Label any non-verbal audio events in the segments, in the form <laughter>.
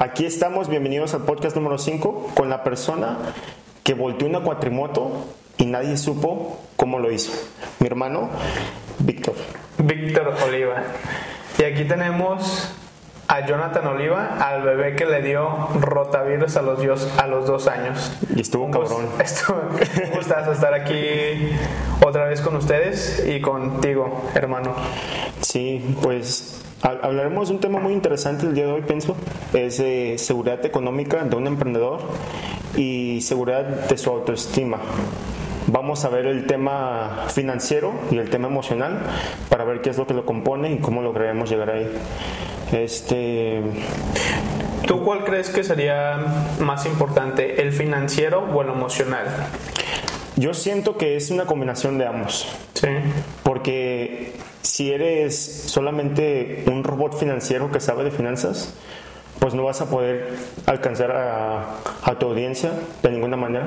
Aquí estamos, bienvenidos al podcast número 5 con la persona que volteó una cuatrimoto y nadie supo cómo lo hizo. Mi hermano, Víctor. Víctor Oliva. Y aquí tenemos a Jonathan Oliva, al bebé que le dio rotavirus a los, dios, a los dos años. Y estuvo Un cabrón. <laughs> Estuvo, un gustazo estar aquí otra vez con ustedes y contigo, hermano. Sí, pues hablaremos de un tema muy interesante el día de hoy, pienso. Es de seguridad económica de un emprendedor y seguridad de su autoestima. Vamos a ver el tema financiero y el tema emocional para ver qué es lo que lo compone y cómo lograremos llegar ahí. Este, ¿Tú cuál crees que sería más importante, el financiero o el emocional? yo siento que es una combinación de ambos. Sí. Porque si eres solamente un robot financiero que sabe de finanzas, pues no vas a poder alcanzar a, a tu audiencia de ninguna manera.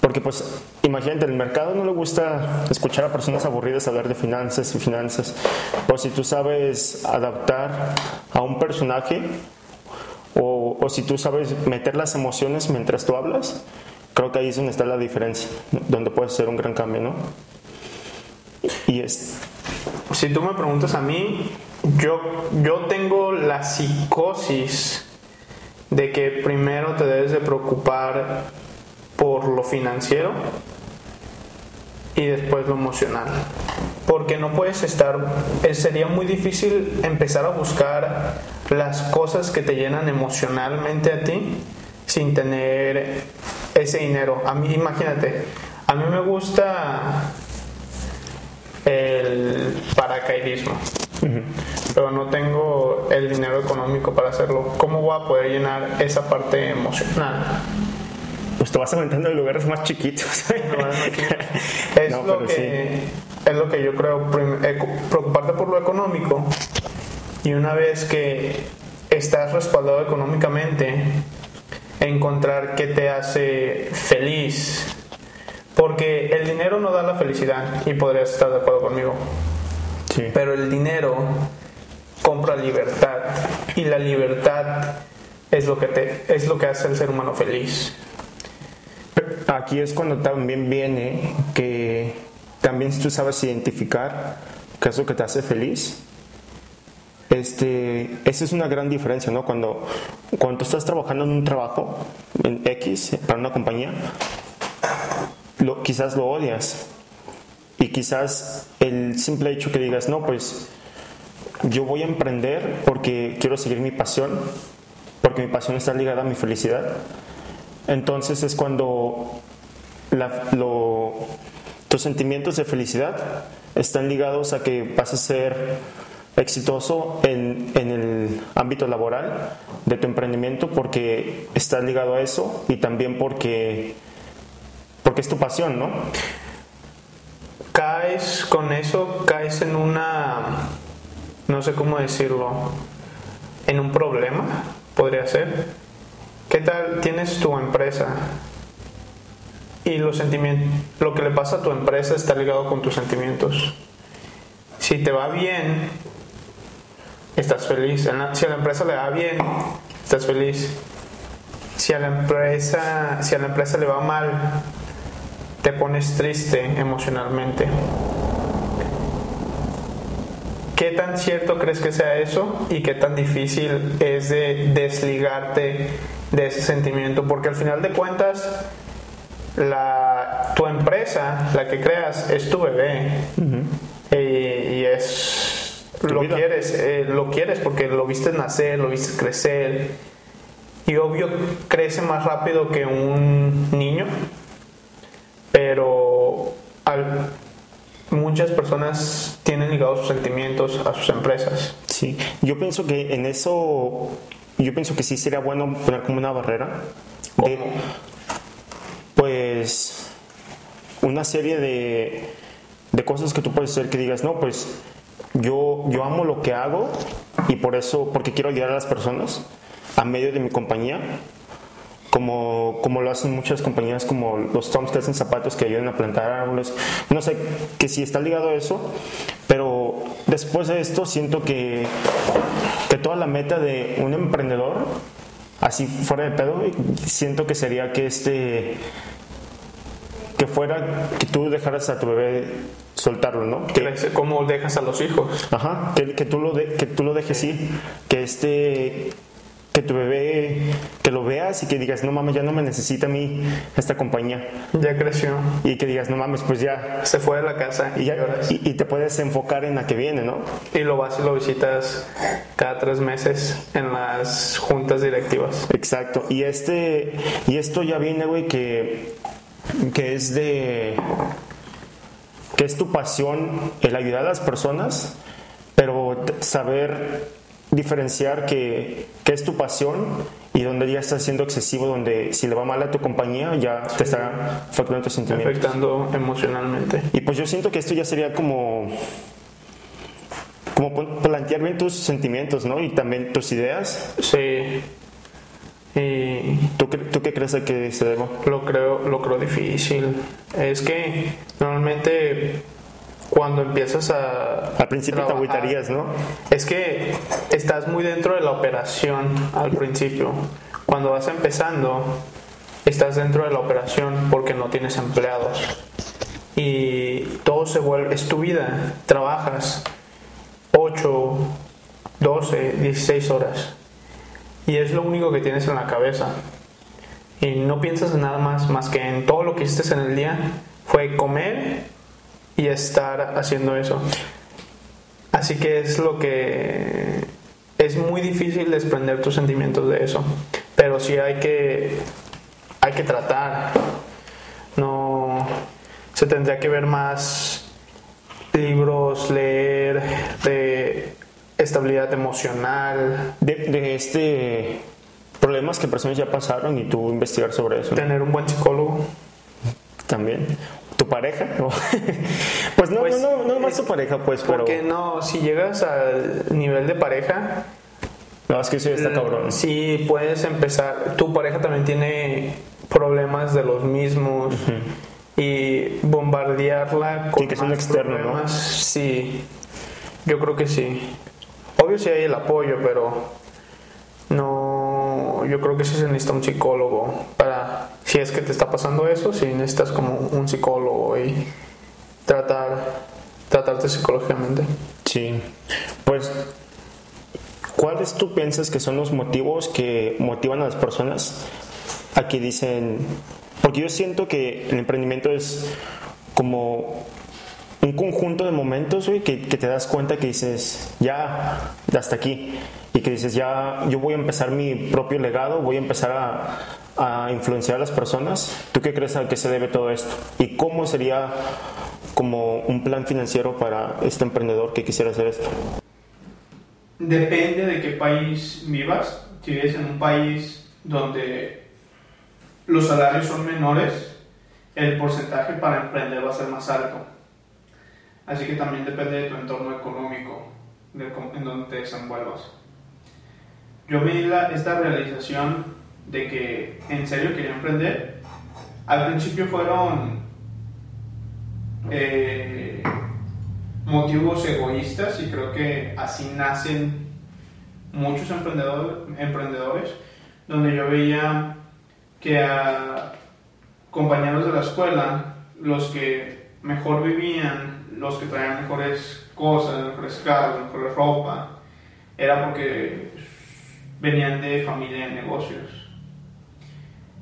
Porque pues imagínate, el mercado no le gusta escuchar a personas aburridas hablar de finanzas y finanzas. O si tú sabes adaptar a un personaje o, o si tú sabes meter las emociones mientras tú hablas, creo que ahí es donde está la diferencia, donde puedes hacer un gran cambio, ¿no? Y es, Si tú me preguntas a mí, yo, yo tengo la psicosis de que primero te debes de preocupar por lo financiero y después lo emocional. Porque no puedes estar, eh, sería muy difícil empezar a buscar las cosas que te llenan emocionalmente a ti sin tener ese dinero. A mí, imagínate, a mí me gusta el paracaidismo, pero no tengo el dinero económico para hacerlo. ¿Cómo voy a poder llenar esa parte emocional? pues te vas aumentando en lugares más chiquitos. <laughs> <laughs> Es, No, lo que, es lo que yo creo, eh, preocuparte por lo económico y una vez que estás respaldado económicamente, encontrar qué te hace feliz. Porque el dinero no da la felicidad y podrías estar de acuerdo conmigo. Sí. Pero el dinero compra libertad y la libertad es lo que te es lo que hace al ser humano feliz. Aquí es cuando también viene que también si tú sabes identificar qué es lo que te hace feliz, este, esa es una gran diferencia, ¿no? Cuando, cuando tú estás trabajando en un trabajo, en X, para una compañía, lo, quizás lo odias. Y quizás el simple hecho que digas, no, pues yo voy a emprender porque quiero seguir mi pasión, porque mi pasión está ligada a mi felicidad. Entonces es cuando la- tus sentimientos de felicidad están ligados a que vas a ser exitoso en, en el ámbito laboral de tu emprendimiento porque estás ligado a eso y también porque, porque es tu pasión, ¿no? caes con eso, caes en una, no sé cómo decirlo, en un problema, podría ser. ¿Qué tal tienes tu empresa? Y los sentimientos, lo que le pasa a tu empresa está ligado con tus sentimientos. Si te va bien, estás feliz. Si a la empresa le va bien, estás feliz. Si a la empresa, si a la empresa le va mal, te pones triste emocionalmente. ¿Qué tan cierto crees que sea eso y qué tan difícil es de desligarte de ese sentimiento? Porque al final de cuentas, la, tu empresa, la que creas, es tu bebé y, y es lo vida. quieres, eh, lo quieres porque lo viste nacer, lo viste crecer y obvio crece más rápido que un niño pero al- muchas personas tienen ligados sus sentimientos a sus empresas. Sí, yo pienso que en eso, yo pienso que sí sería bueno poner como una barrera de, ¿Cómo? pues, una serie de, de cosas que tú puedes hacer que digas, no, pues, yo, yo amo lo que hago y por eso, porque quiero ayudar a las personas a medio de mi compañía, como, como lo hacen muchas compañías como los Toms que hacen zapatos que ayudan a plantar árboles. No sé, que sí está ligado a eso, pero después de esto siento que, que toda la meta de un emprendedor, así fuera de pedo, siento que sería que este que fuera que tú dejaras a tu bebé soltarlo, ¿no? Que, ¿Cómo dejas a los hijos? Ajá, que, que tú lo de, que tú lo dejes ir, que este que tu bebé, que lo veas y que digas, no mames, ya no me necesita a mí esta compañía. Ya creció. Y que digas, no mames, pues ya. Se fue de la casa. Y, ya, y, te puedes enfocar en la que viene, ¿no? Y lo vas y lo visitas cada tres meses en las juntas directivas. Exacto. Y este, y esto ya viene, güey, que, que es de, que es tu pasión el ayudar a las personas, pero saber diferenciar que, que, es tu pasión y donde ya estás siendo excesivo, donde si le va mal a tu compañía ya te está afectando tus sentimientos. Afectando emocionalmente. Y pues yo siento que esto ya sería como como plantear bien tus sentimientos, ¿no? Y también tus ideas. Sí. Y ¿Tú, ¿Tú qué crees que se deba? Lo creo, lo creo difícil. Es que normalmente cuando empiezas a... Al principio te agüitarías, ¿no? Es que estás muy dentro de la operación al principio. Cuando vas empezando, estás dentro de la operación porque no tienes empleados. Y todo se vuelve, es tu vida. Trabajas 8, 12, 16 horas. Y es lo único que tienes en la cabeza. Y no piensas en nada más, más que en todo lo que hiciste en el día. Fue comer y estar haciendo eso. Así que es lo que es muy difícil desprender tus sentimientos de eso, pero sí hay que hay que tratar. No se tendría que ver más libros, leer de estabilidad emocional, de, de este problemas que personas ya pasaron y tú investigar sobre eso. Tener un buen psicólogo también pareja <laughs> pues no pues, no no, no más tu pareja pues pero porque no si llegas al nivel de pareja no es que eso está cabrón. sí puedes empezar tu pareja también tiene problemas de los mismos y bombardearla con sí, que es un externo ¿no? sí yo creo que sí. Obvio si hay el apoyo pero no yo creo que sí se necesita un psicólogo para si es que te está pasando eso, si necesitas como un psicólogo y tratar, tratarte psicológicamente. Sí, pues, ¿cuáles tú piensas que son los motivos que motivan a las personas a que dicen, porque yo siento que el emprendimiento es como un conjunto de momentos, güey, que, que, te das cuenta que dices, ya, hasta aquí. Y que dices, ya, yo voy a empezar mi propio legado, voy a empezar a, a influenciar a las personas. ¿Tú qué crees a qué se debe todo esto? ¿Y cómo sería como un plan financiero para este emprendedor que quisiera hacer esto? Depende de qué país vivas. Si vives en un país donde los salarios son menores, el porcentaje para emprender va a ser más alto. Así que también depende de tu entorno económico, de en donde te desenvuelvas. Yo vi esta realización de que en serio quería emprender, al principio fueron eh, motivos egoístas y creo que así nacen muchos emprendedores, emprendedores donde yo veía que a compañeros de la escuela, los que mejor vivían, los que traían mejores cosas, mejores carros, mejores ropa, era porque venían de familia de negocios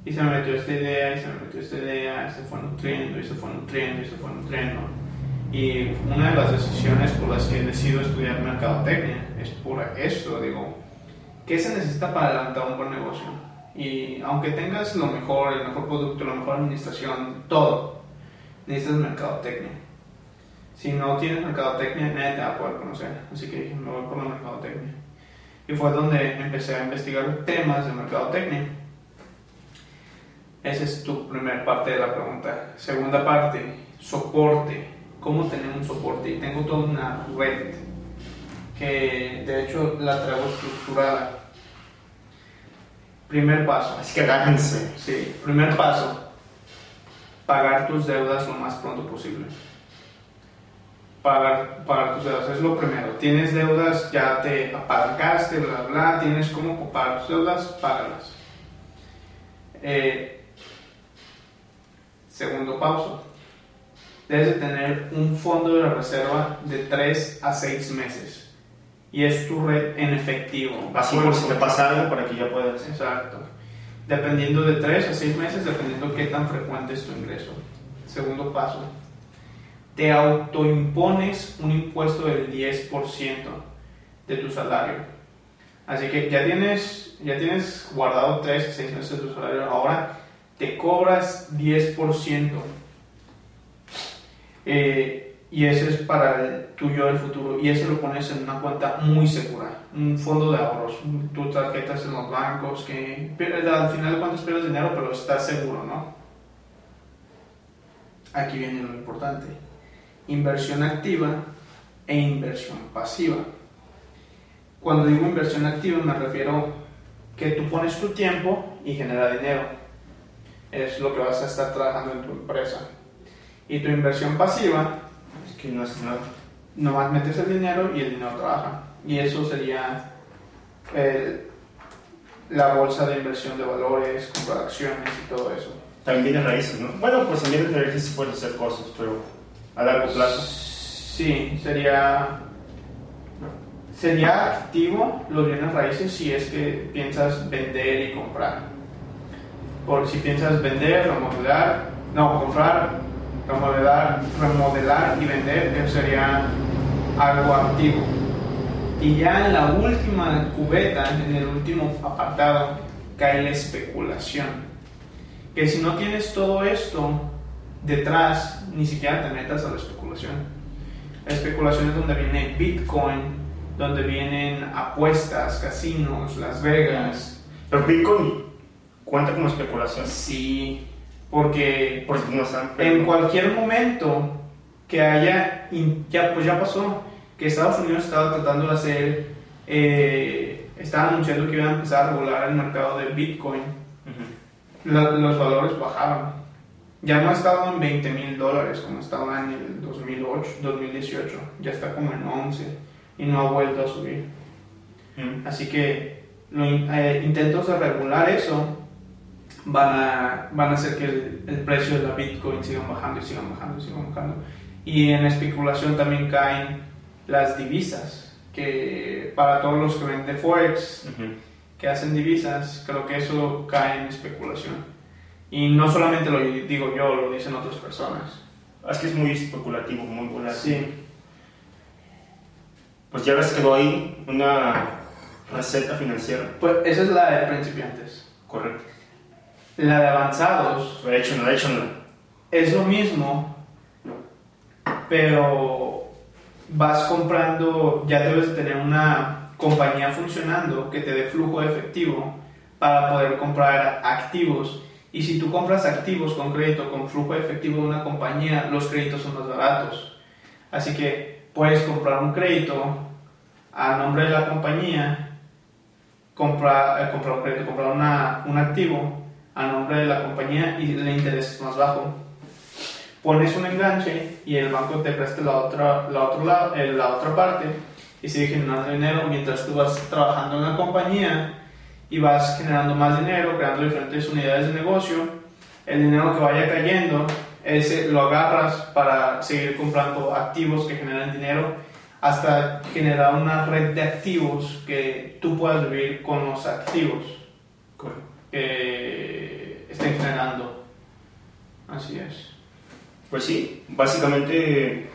y se me metió esta idea, y se me metió esta idea, y se fue nutriendo, y se fue nutriendo, y se fue nutriendo. Y una de las decisiones por las que decido estudiar mercadotecnia es por esto, digo, ¿qué se necesita para adelantar un buen negocio? Y aunque tengas lo mejor, el mejor producto, la mejor administración, todo, necesitas mercadotecnia. Si no tienes mercadotecnia, nadie te va a poder conocer. Así que dije, me voy por la mercadotecnia. Y fue donde empecé a investigar temas de mercadotecnia esa es tu primera parte de la pregunta. Segunda parte, soporte. ¿Cómo tener un soporte? Y tengo toda una red que de hecho la traigo estructurada. Primer paso. Así que agárrense. Sí, primer paso. Pagar tus deudas lo más pronto posible. Pagar, pagar tus deudas es lo primero. Tienes deudas, ya te apalancaste, bla, bla, tienes cómo pagar tus deudas, págalas Eh, segundo paso. Debes de tener un fondo de reserva de 3 a 6 meses. Y es tu red en efectivo. Así por si te pasa algo para que ya puedas. Exacto. Dependiendo de 3 a 6 meses, dependiendo qué tan frecuente es tu ingreso. Segundo paso. Te autoimpones un impuesto del 10% de tu salario. Así que ya tienes, ya tienes guardado 3 a 6 meses de tu salario. Ahora te cobras 10%. Eh, y ese es para el tuyo del futuro. Y eso lo pones en una cuenta muy segura. Un fondo de ahorros. Tu tarjetas en los bancos. que Al final de cuentas pierdes dinero, pero estás seguro, ¿no? Aquí viene lo importante. Inversión activa e inversión pasiva. Cuando digo inversión activa me refiero que tú pones tu tiempo y genera dinero. Es lo que vas a estar trabajando en tu empresa. Y tu inversión pasiva es que no es nada. Nomás metes el dinero y el dinero trabaja. Y eso sería eh, la bolsa de inversión de valores, comprar acciones y todo eso. También tienes raíces, ¿no? Bueno, pues en bienes raíces puedes hacer cosas, pero a largo plazo. Sí, sería sería activo los bienes raíces si es que piensas vender y comprar. Por si piensas vender, remodelar, no, comprar, remodelar, remodelar y vender, eso sería algo activo. Y ya en la última cubeta, en el último apartado, cae la especulación. Que si no tienes todo esto detrás, ni siquiera te metas a la especulación. La especulación es donde viene Bitcoin, donde vienen apuestas, casinos, Las Vegas. Pero Bitcoin cuenta como especulación. Sí, porque, porque no en cualquier momento que haya, ya, pues ya pasó, que Estados Unidos estaba tratando de hacer, eh, estaba anunciando que iban a empezar a regular el mercado de Bitcoin. los valores bajaban. Ya no estaba en 20 mil dólares como estaba en el 2008, 2018, ya está como en 11 y no ha vuelto a subir. Así que los eh, intentos de regular eso van a, van a hacer que el, precio de la Bitcoin siga bajando y sigan bajando y sigan bajando. Y en especulación también caen las divisas, que para todos los que venden Forex, que hacen divisas, creo que eso cae en especulación. Y no solamente lo digo yo, lo dicen otras personas. Es que es muy especulativo, muy volátil. Sí pues ya ves que ahí una receta financiera. Pues esa es la de principiantes. Correcto. La de avanzados. No. Es lo mismo, pero vas comprando, ya debes tener una compañía funcionando que te dé flujo de efectivo para poder comprar activos. Y si tú compras activos con crédito, con flujo de efectivo de una compañía, los créditos son más baratos. Así que puedes comprar un crédito a nombre de la compañía, comprar, eh, comprar un crédito, comprar una, un activo a nombre de la compañía y el interés es más bajo. Pones un enganche y el banco te presta la otra, la otro lado, eh, la otra parte y sigue generando dinero mientras tú vas trabajando en la compañía y vas generando más dinero, creando diferentes unidades de negocio. El dinero que vaya cayendo ese lo agarras para seguir comprando activos que generan dinero hasta generar una red de activos que tú puedas vivir con los activos que generando. Así es. Pues sí, básicamente,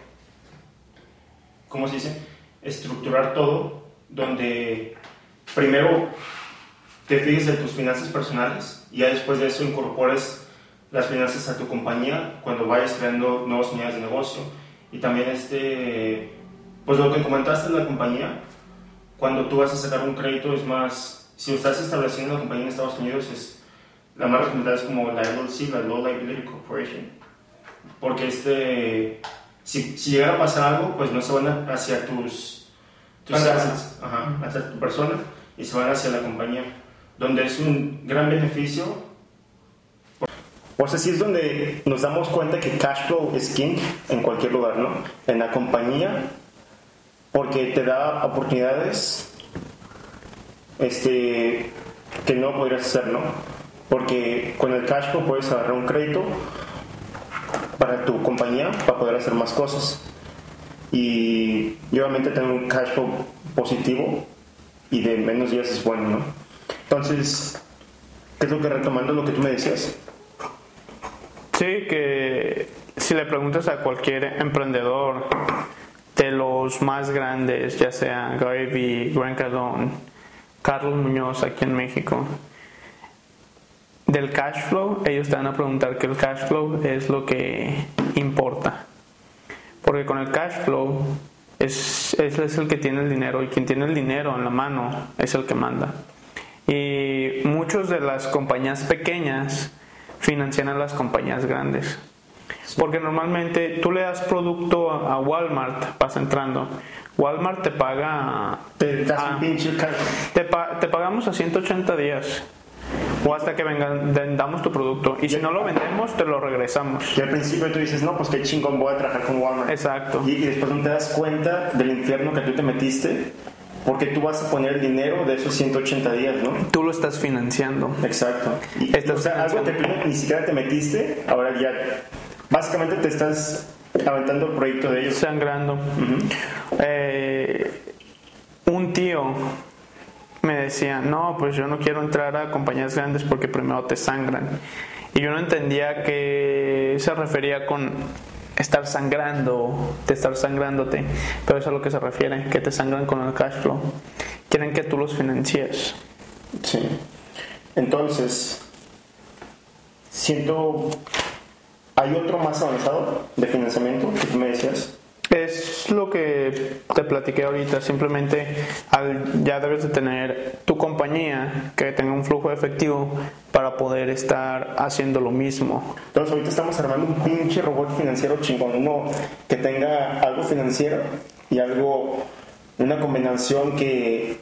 ¿cómo se dice? Estructurar todo donde primero te fijes de tus finanzas personales y ya después de eso incorpores las finanzas a tu compañía cuando vayas creando nuevas unidades de negocio. Y también, este, pues lo que comentaste de la compañía, cuando tú vas a sacar un crédito es más, si estás estableciendo una compañía en Estados Unidos, es, la más recomendada es como la LLC, la Low Liability Corporation. Porque este, si, si llegara a pasar algo, pues no se van hacia tus, tus assets, hacia tu persona, y se van hacia la compañía, donde es un gran beneficio pues así es donde nos damos cuenta que cash flow es king en cualquier lugar, ¿no? En la compañía, porque te da oportunidades este, que no podrías hacer, ¿no? Porque con el cash flow puedes agarrar un crédito para tu compañía para poder hacer más cosas. Y, y obviamente tener un cash flow positivo y de menos días es bueno, ¿no? Entonces, ¿qué es lo que retomando lo que tú me decías? Sí, que si le preguntas a cualquier emprendedor de los más grandes, ya sea Gary Vee, Grant Cardone, Carlos Muñoz aquí en México, del cash flow, ellos te van a preguntar que el cash flow es lo que importa. Porque con el cash flow es, es, es el que tiene el dinero y quien tiene el dinero en la mano es el que manda. Y muchas de las compañías pequeñas financian a las compañías grandes. Porque normalmente tú le das producto a Walmart, vas entrando. Walmart te paga. Te das Ah. Te, pa- te pagamos a 180 días. O hasta que vengan, vendamos tu producto. Y si no lo vendemos, te lo regresamos. Y al principio tú dices, no, pues qué chingón voy a trabajar con Walmart. Exacto. Y, y después no te das cuenta del infierno que tú te metiste, porque tú vas a poner el dinero de esos 180 días, ¿no? Tú lo estás financiando. Exacto. Y, Estás o sea, algo tú ni siquiera te metiste, ahora ya, básicamente te estás aventando el proyecto de ellos. sangrando. Eh, un tío me decía, no, pues yo no quiero entrar a compañías grandes porque primero te sangran. Y yo no entendía que se refería con estar sangrando, de estar sangrándote, pero es a lo que se refiere, que te sangran con el cash flow. Quieren que tú los financies. Sí. Entonces, siento, hay otro más avanzado de financiamiento que tú me decías. Es lo que te platiqué ahorita, simplemente al- ya debes de tener tu compañía que tenga un flujo de efectivo para poder estar haciendo lo mismo. Entonces ahorita estamos armando un pinche robot financiero chingón, uno que tenga algo financiero y algo, una combinación que,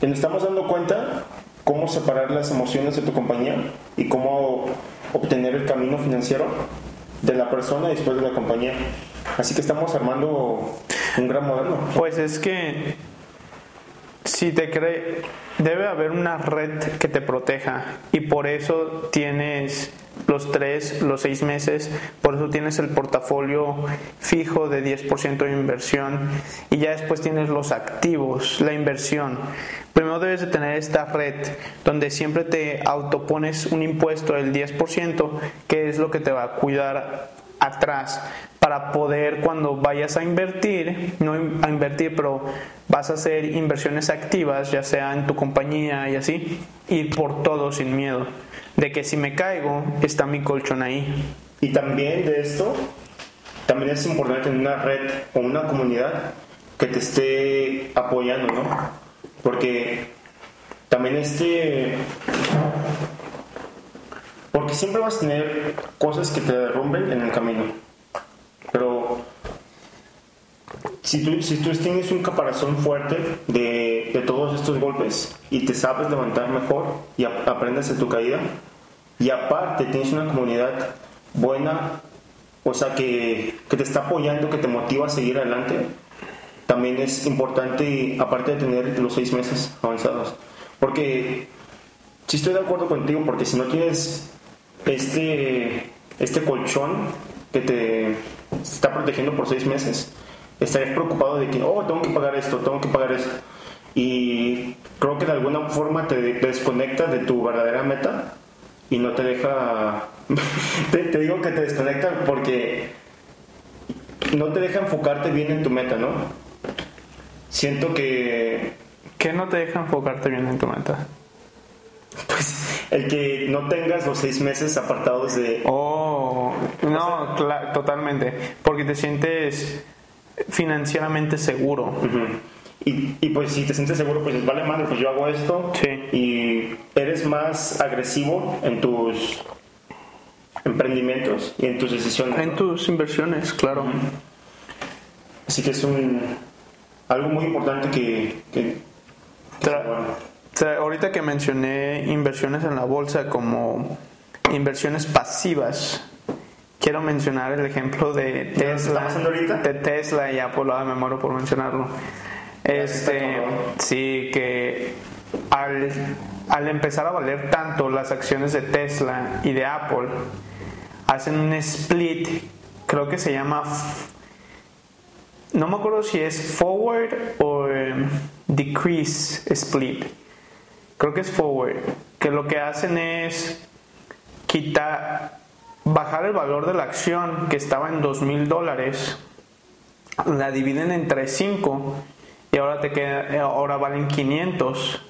que nos estamos dando cuenta cómo separar las emociones de tu compañía y cómo obtener el camino financiero de la persona y después de la compañía. Así que estamos armando un gran modelo. Pues es que si te cree, debe haber una red que te proteja y por eso tienes los tres, los seis meses, por eso tienes el portafolio fijo de 10% de inversión y ya después tienes los activos, la inversión. Primero debes de tener esta red donde siempre te autopones un impuesto del 10%, que es lo que te va a cuidar atrás. Para poder cuando vayas a invertir, no a invertir, pero vas a hacer inversiones activas, ya sea en tu compañía y así, ir por todo sin miedo, de que si me caigo, está mi colchón ahí. Y también de esto, también es importante tener una red o una comunidad que te esté apoyando, ¿no? Porque también este... Porque siempre vas a tener cosas que te derrumben en el camino. Pero si tú, si tú tienes un caparazón fuerte de, de todos estos golpes y te sabes levantar mejor y ap- aprendes de tu caída, y aparte tienes una comunidad buena, o sea, que, que te está apoyando, que te motiva a seguir adelante, también es importante, aparte de tener los seis meses avanzados. Porque sí estoy de acuerdo contigo, porque si no tienes este, este colchón que te está protegiendo por seis meses, estarías preocupado de que, oh, tengo que pagar esto, tengo que pagar esto. Y creo que de alguna forma te te desconecta de tu verdadera meta y no te deja... <laughs> te, te digo que te desconecta porque no te deja enfocarte bien en tu meta, ¿no? Siento que ¿Qué no te deja enfocarte bien en tu meta? <laughs> pues, el que no tengas los seis meses apartados de... Oh, no, cla- totalmente, porque te sientes financieramente seguro. Ujú. Y, y pues si te sientes seguro, pues vale madre, pues yo hago esto. Sí. Y eres más agresivo en tus emprendimientos y en tus decisiones. En tus inversiones, claro. Así que es un algo muy importante que... que- que Tra- ahorita que mencioné inversiones en la bolsa como inversiones pasivas, quiero mencionar el ejemplo de Tesla, de Tesla y Apple, ah, me muero por mencionarlo. Este, sí, que al, al empezar a valer tanto las acciones de Tesla y de Apple, hacen un split, creo que se llama, no me acuerdo si es forward o em, decrease split, creo que es forward, que lo que hacen es quitar, bajar el valor de la acción que estaba en dos mil dólares, la dividen entre 5 y ahora te queda, ahora valen 500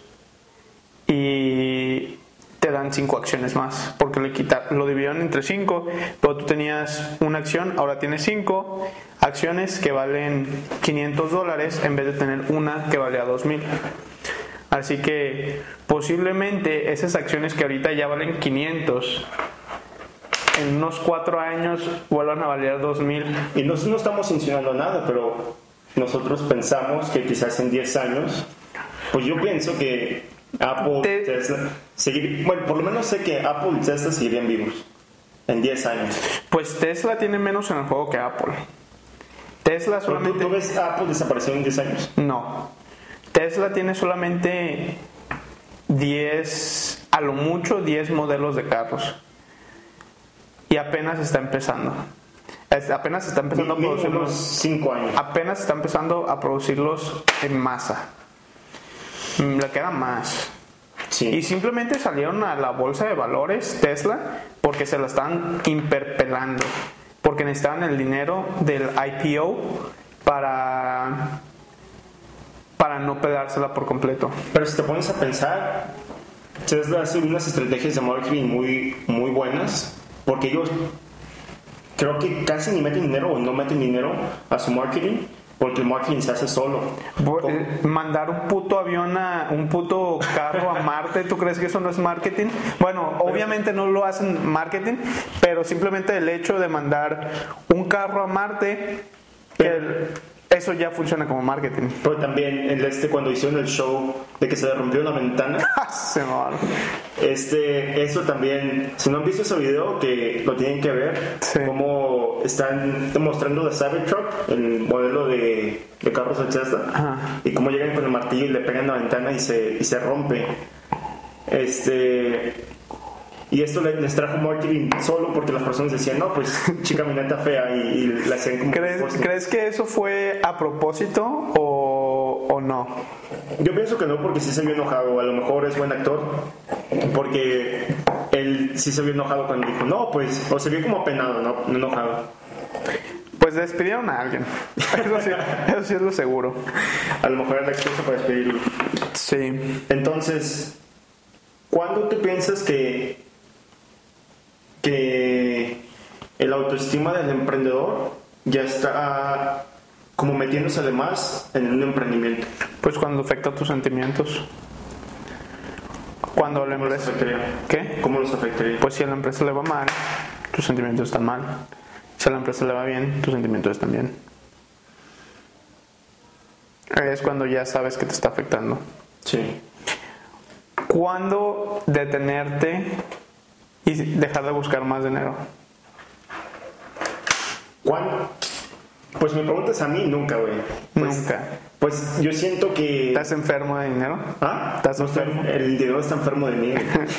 y te dan 5 acciones más porque le quita, lo dividieron entre 5 pero tú tenías una acción ahora tienes 5 acciones que valen 500 dólares en vez de tener una que vale a 2000 así que posiblemente esas acciones que ahorita ya valen 500 en unos 4 años vuelvan a valer 2000 Y nosotros no estamos insinuando nada, pero nosotros pensamos que quizás en 10 años, pues yo pienso que Apple, Te- Tesla, seguir, bueno, por lo menos sé que Apple y Tesla seguirían vivos en 10 años. Pues Tesla tiene menos en el juego que Apple. Tesla Pero ¿Tú, solamente... tú ves Apple desaparecer en 10 años? No. Tesla tiene solamente 10, a lo mucho 10 modelos de carros. Y apenas está empezando. Es- apenas está empezando a Mínimo unos producirlos. 5 años. Apenas está empezando a producirlos en masa. Mm, Le queda más. Sí. Y simplemente salieron a la bolsa de valores Tesla porque se la están imperpelando. Porque necesitaban el dinero del IPO para, para no pedársela por completo. Pero si te pones a pensar, Tesla hace unas estrategias de marketing muy, muy buenas, porque ellos creo que casi ni meten dinero o no meten dinero a su marketing, porque el marketing se hace solo. Eh, Mandar un puto avión a un puto carro a Marte, ¿tú crees que eso no es marketing? Bueno, obviamente no lo hacen marketing, pero simplemente el hecho de mandar un carro a Marte, el- eso ya funciona como marketing. Pero también este cuando hicieron el show de que se le rompió una ventana, <laughs> Se me va. este, eso también, si no han visto ese video, que lo tienen que ver, Sí. cómo están demostrando de Cybertruck, el modelo de, de carros de Tesla, Ajá. y cómo llegan con el martillo y le pegan la ventana y se, y se rompe. Este, y esto le- les trajo marketing solo porque las personas decían, no, pues <laughs> chica camioneta fea y, y la hacían como... ¿Crees, ¿Crees que eso fue a propósito o, o no? Yo pienso que no, porque sí se vio enojado. A lo mejor es buen actor, porque él sí se vio enojado cuando dijo, no, pues, o se vio como apenado, no, no enojado. Pues despidieron a alguien. <laughs> Eso sí, eso sí es lo seguro. A lo mejor era la excusa para despedirlo. Sí. Entonces, ¿cuándo tú piensas que, que el autoestima del emprendedor ya está como metiéndose además en un emprendimiento? Pues cuando afecta tus sentimientos. Cuando la ¿Cómo los empresa... afectaría? ¿Qué? ¿Cómo los afectaría? Pues si a la empresa le va mal, tus sentimientos están mal. Si a la empresa le va bien, tus sentimientos están bien. Es cuando ya sabes que te está afectando. Sí. ¿Cuándo detenerte y dejar de buscar más dinero? ¿Cuándo? Pues me preguntas a mí, nunca, güey. Pues- Nunca. Pues yo siento que... ¿Estás enfermo de dinero? ¿Ah? ¿Estás No enfermo? El dinero está enfermo de mí.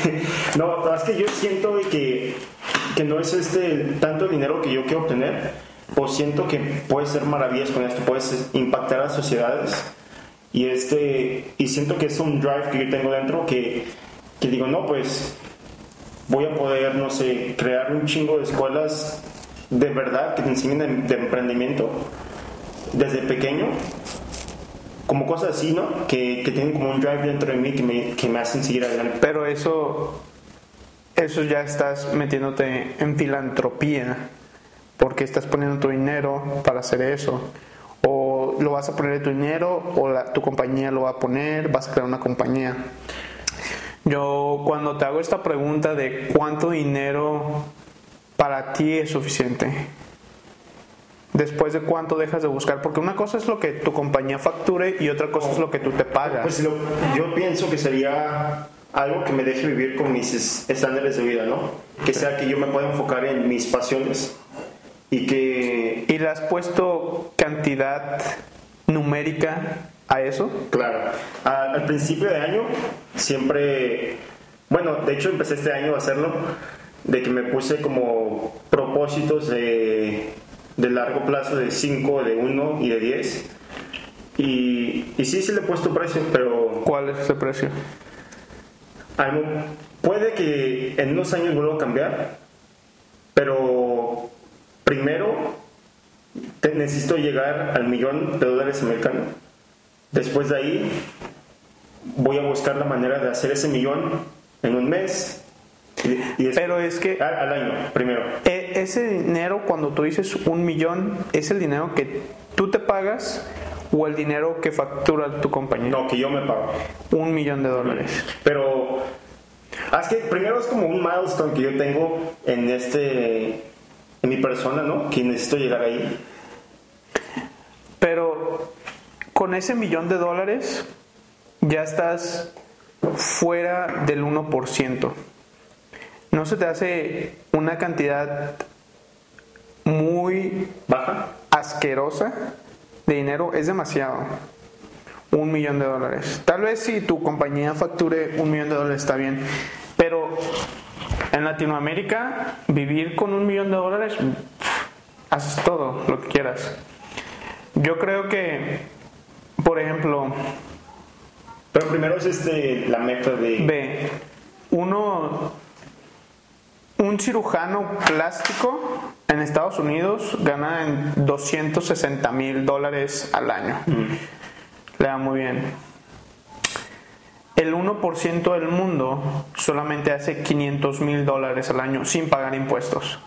<laughs> no, pero es que yo siento güey, que, que no es este tanto el dinero que yo quiero obtener, o siento que puedes hacer maravillas con esto, puedes impactar a sociedades. Y, este, y siento que es un drive que yo tengo dentro que, que digo, no, pues voy a poder, no sé, crear un chingo de escuelas de verdad que te enseñen de, emprendimiento desde pequeño como cosas así, ¿no? Que, que tienen como un drive dentro de mí que me, que me hacen seguir adelante. Pero eso, eso ya estás metiéndote en filantropía, porque estás poniendo tu dinero para hacer eso. O lo vas a poner de tu dinero, o la- tu compañía lo va a poner, vas a crear una compañía. Yo cuando te hago esta pregunta de cuánto dinero para ti es suficiente, después de cuánto dejas de buscar, porque una cosa es lo que tu compañía facture y otra cosa es lo que tú te pagas. Pues lo- yo pienso que sería algo que me deje vivir con mis es- estándares de vida, ¿no? Que sea que yo me pueda enfocar en mis pasiones y que... ¿Y le has puesto cantidad numérica a eso? Claro. A- al principio de año siempre, bueno, de hecho empecé este año a hacerlo, de que me puse como propósitos de, de largo plazo de 5, de 1 y de 10. Y, y sí, sí le he puesto precio, pero ¿Cuál es ese precio? puede que en unos años vuelva a cambiar, pero primero te- necesito llegar al millón de dólares americanos. Después de ahí voy a buscar la manera de hacer ese millón en un mes. Y, y Pero es que al, al año, primero. e- ese dinero, cuando tú dices un millón, ¿es el dinero que tú te pagas o el dinero que factura tu compañía? No, que yo me pago. Un millón de dólares. Pero ah, es que primero es como un milestone que yo tengo en este en mi persona, ¿no? Que necesito llegar ahí. Pero con ese millón de dólares ya estás fuera del 1%. ¿No se te hace una cantidad muy Baja. asquerosa de dinero? Es demasiado. Un millón de dólares. Tal vez si tu compañía facture un millón de dólares está bien. Pero en Latinoamérica, vivir con un millón de dólares, haces todo lo que quieras. Yo creo que, por ejemplo, Pero primero es este la meta de ve, uno, un cirujano plástico en Estados Unidos gana en 260 mil dólares al año. Le da muy bien. El 1% del mundo solamente hace 500 mil dólares al año sin pagar impuestos.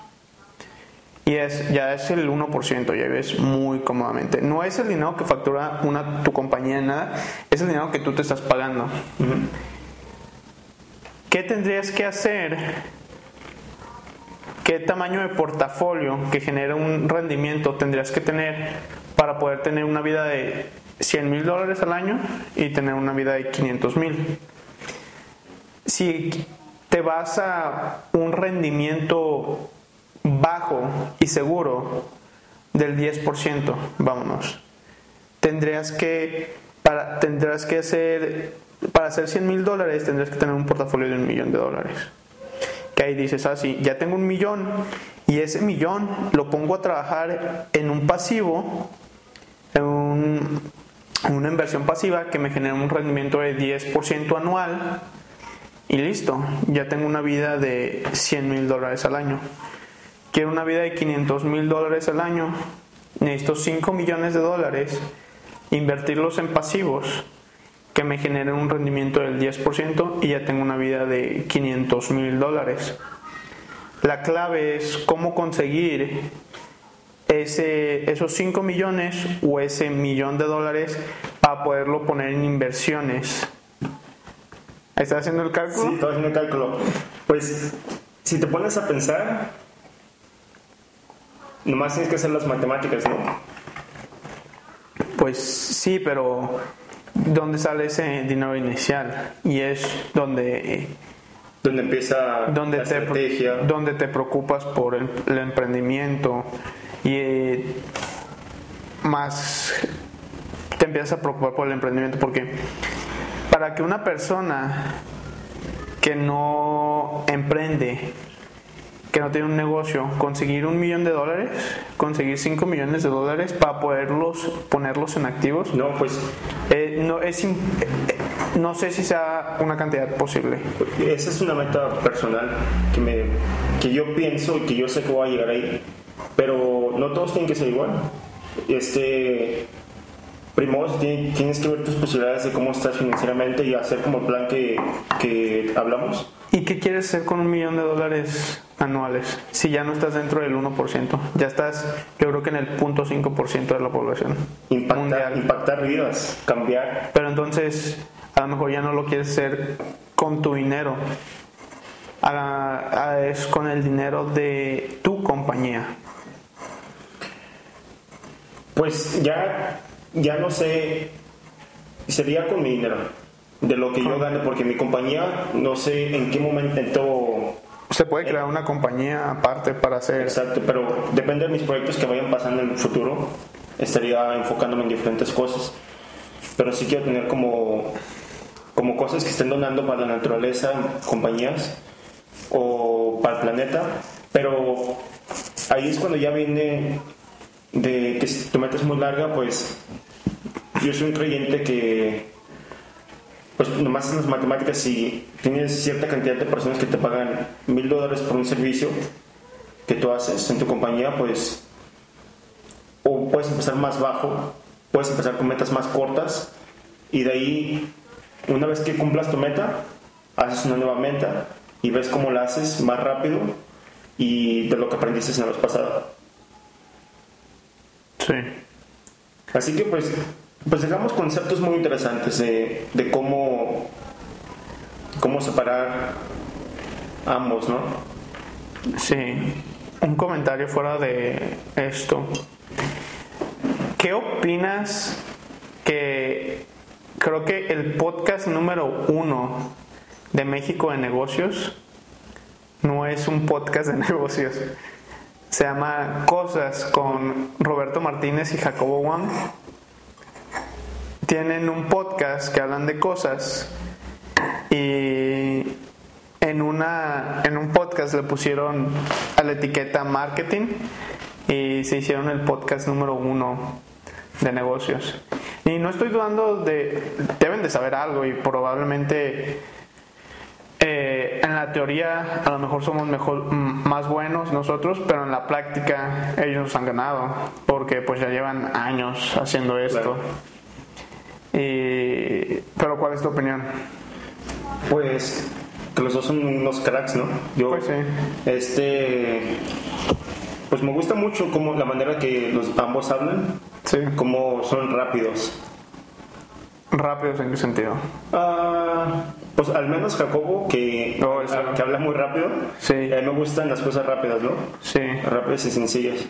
Y es, ya es el 1%, ya vives muy cómodamente. No es el dinero que factura una, tu compañía en nada, es el dinero que tú te estás pagando. ¿Qué tendrías que hacer? ¿Qué tamaño de portafolio que genere un rendimiento tendrías que tener para poder tener una vida de 100 mil dólares al año y tener una vida de 500 mil? Si te vas a un rendimiento bajo y seguro del 10%, vámonos, tendrías que, para, tendrás que hacer, para hacer 100 mil dólares, tendrías que tener un portafolio de un millón de dólares. Que ahí dices, ah, sí, ya tengo un millón y ese millón lo pongo a trabajar en un pasivo, en, un- una inversión pasiva que me genera un rendimiento de 10% anual y listo, ya tengo una vida de 100 mil dólares al año. Quiero una vida de 500 mil dólares al año, necesito 5 millones de dólares, invertirlos en pasivos que me generen un rendimiento del 10% y ya tengo una vida de 500 mil dólares. La clave es cómo conseguir ese, esos 5 millones o ese millón de dólares para poderlo poner en inversiones. ¿Estás haciendo el cálculo? Sí, estaba haciendo el cálculo. Pues, si te pones a pensar, nomás tienes que hacer las matemáticas, ¿no? Pues sí, pero ¿dónde sale ese dinero inicial? Y es donde, Donde empieza donde, la te, estrategia. donde te preocupas por el, el emprendimiento y eh, más te empiezas a preocupar por el emprendimiento porque para que una persona que no emprende que no tiene un negocio, conseguir un millón de dólares, conseguir 5 millones de dólares para poderlos ponerlos en activos, No, pues eh, no, es eh, no sé si sea una cantidad posible. esa es una meta personal que, me, que yo pienso y que yo sé que voy a llegar ahí, pero no todos tienen que ser igual. Este, primero ti- tienes que ver tus posibilidades de cómo estás financieramente y hacer como el plan que, que hablamos. ¿Y qué quieres hacer con un millón de dólares anuales si ya no estás dentro del 1%? Ya estás, yo creo que en el 0.5% de la población Impactar, mundial. impactar vidas, cambiar. Pero entonces, a lo mejor ya no lo quieres hacer con tu dinero. A- a- es con el dinero de tu compañía. Pues ya, ya no sé, sería con mi dinero, de lo que yo gane, porque mi compañía no sé en qué momento Se puede crear una compañía aparte para hacer... exacto, pero depende de mis proyectos que vayan pasando en el futuro, estaría enfocándome en diferentes cosas. pero sí quiero tener como, como cosas que estén donando para la naturaleza, compañías o para el planeta, pero ahí es cuando ya viene de que si tu meta es muy larga, pues yo soy un creyente que pues nomás en las matemáticas si tienes cierta cantidad de personas que te pagan mil dólares por un servicio que tú haces en tu compañía, pues o puedes empezar más bajo, puedes empezar con metas más cortas y de ahí, una vez que cumplas tu meta, haces una nueva meta y ves cómo la haces más rápido y de lo que aprendiste en la vez pasada. Sí. Así que pues, pues dejamos conceptos muy interesantes de, de cómo, cómo separar ambos, ¿no? Sí. Un comentario fuera de esto. ¿Qué opinas que creo que el podcast número uno de México de negocios no es un podcast de <laughs> negocios? Se llama Cosas con Roberto Martínez y Jacobo Wang. Tienen un podcast que hablan de cosas y en, una, en un podcast le pusieron a la etiqueta marketing y se hicieron el podcast número uno de negocios. Y no estoy dudando de, deben de saber algo y probablemente eh, en la teoría a lo mejor somos mejor, más buenos nosotros, pero en la práctica ellos nos han ganado porque pues ya llevan años haciendo esto. Y, pero ¿cuál es tu opinión? Pues que los dos son unos cracks, ¿no? Yo, Pues sí. este, pues me gusta mucho como la manera que los ambos hablan, Sí. como son rápidos. ¿Rápidos en qué sentido? Ah, pues al menos Jacobo, que, no. que habla muy rápido, Sí. a mí me gustan las cosas rápidas, ¿no? Sí, Rápidas y sencillas.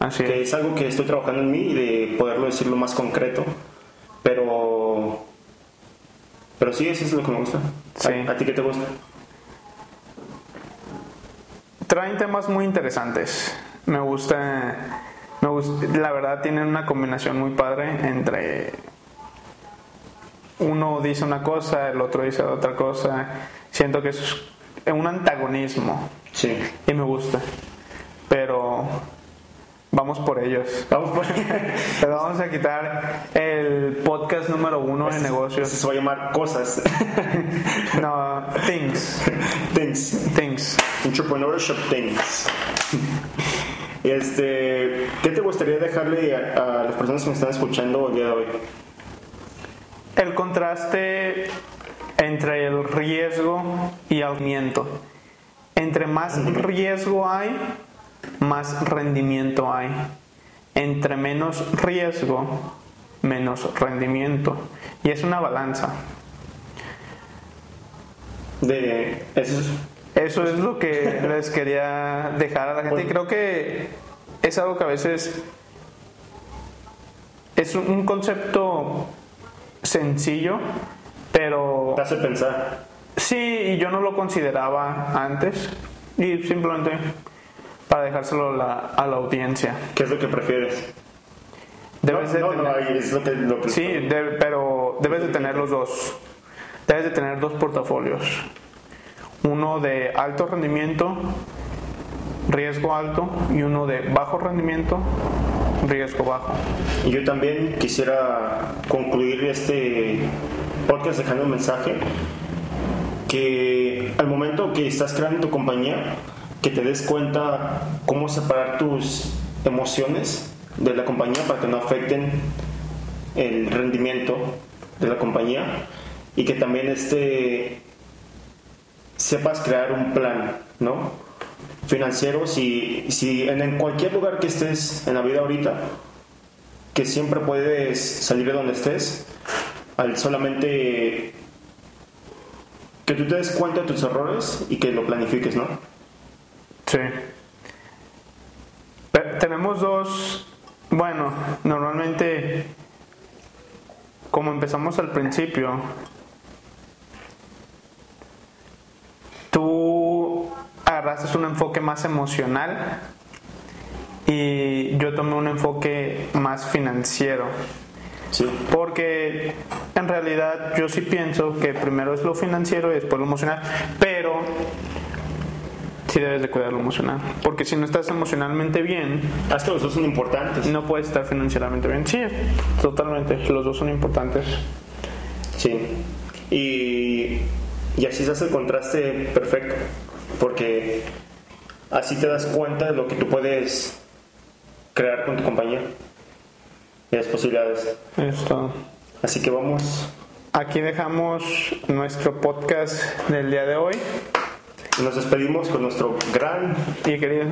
así Que es. es algo que estoy trabajando en mí y de poderlo decirlo más concreto. Pero. Pero sí, eso es lo que me gusta. ¿A- Sí. ¿A, ti qué te gusta? Traen temas muy interesantes. Me gusta, me gusta, la verdad tienen una combinación muy padre entre uno dice una cosa, el otro dice otra cosa. Siento que es un antagonismo Sí. y me gusta. Pero vamos por ellos. Vamos por <laughs> Pero vamos a quitar el podcast número uno de negocios. Se va a llamar cosas. <laughs> No, things. things. Things. Entrepreneurship things. Este, ¿Qué te gustaría dejarle a, a las personas que me están escuchando el día de hoy? El contraste entre el riesgo y el rendimiento. Entre más riesgo hay, más rendimiento hay. Entre menos riesgo, menos rendimiento. Y es una balanza. De, eso es- Eso es lo que <laughs> les quería dejar a la gente. Y creo que es algo que a veces es un concepto sencillo, pero te hace pensar. sí, y yo no lo consideraba antes. Y simplemente para dejárselo a la, a la audiencia. ¿Qué es lo que prefieres? Debes no, de no, tener- no, ahí es lo que, lo que- Sí, de- pero debes de tener los dos. Debes de tener dos portafolios. Uno de alto rendimiento, riesgo alto, y uno de bajo rendimiento, riesgo bajo. Yo también quisiera concluir este podcast dejando un mensaje que al momento que estás creando tu compañía, que te des cuenta cómo separar tus emociones de la compañía para que no afecten el rendimiento de la compañía y que también este sepas crear un plan, ¿no? Financiero, si, si en, en cualquier lugar que estés en la vida ahorita, que siempre puedes salir de donde estés, al solamente que tú te des cuenta de tus errores y que lo planifiques, ¿no? Sí. Tenemos dos, bueno, normalmente, como empezamos al principio, tú agarraste un enfoque más emocional y yo tomé un enfoque más financiero. Sí. Porque en realidad yo sí pienso que primero es lo financiero y después lo emocional, pero sí debes de cuidar lo emocional. Porque si no estás emocionalmente bien, Es que los dos son importantes. no puedes estar financieramente bien. Sí, totalmente. Los dos son importantes. Sí. Y, y así se hace el contraste perfecto. Porque así te das cuenta de lo que tú puedes crear con tu compañía y las posibilidades. Esto. Así que vamos. Aquí dejamos nuestro podcast del día de hoy. Nos despedimos con nuestro gran Y queridos,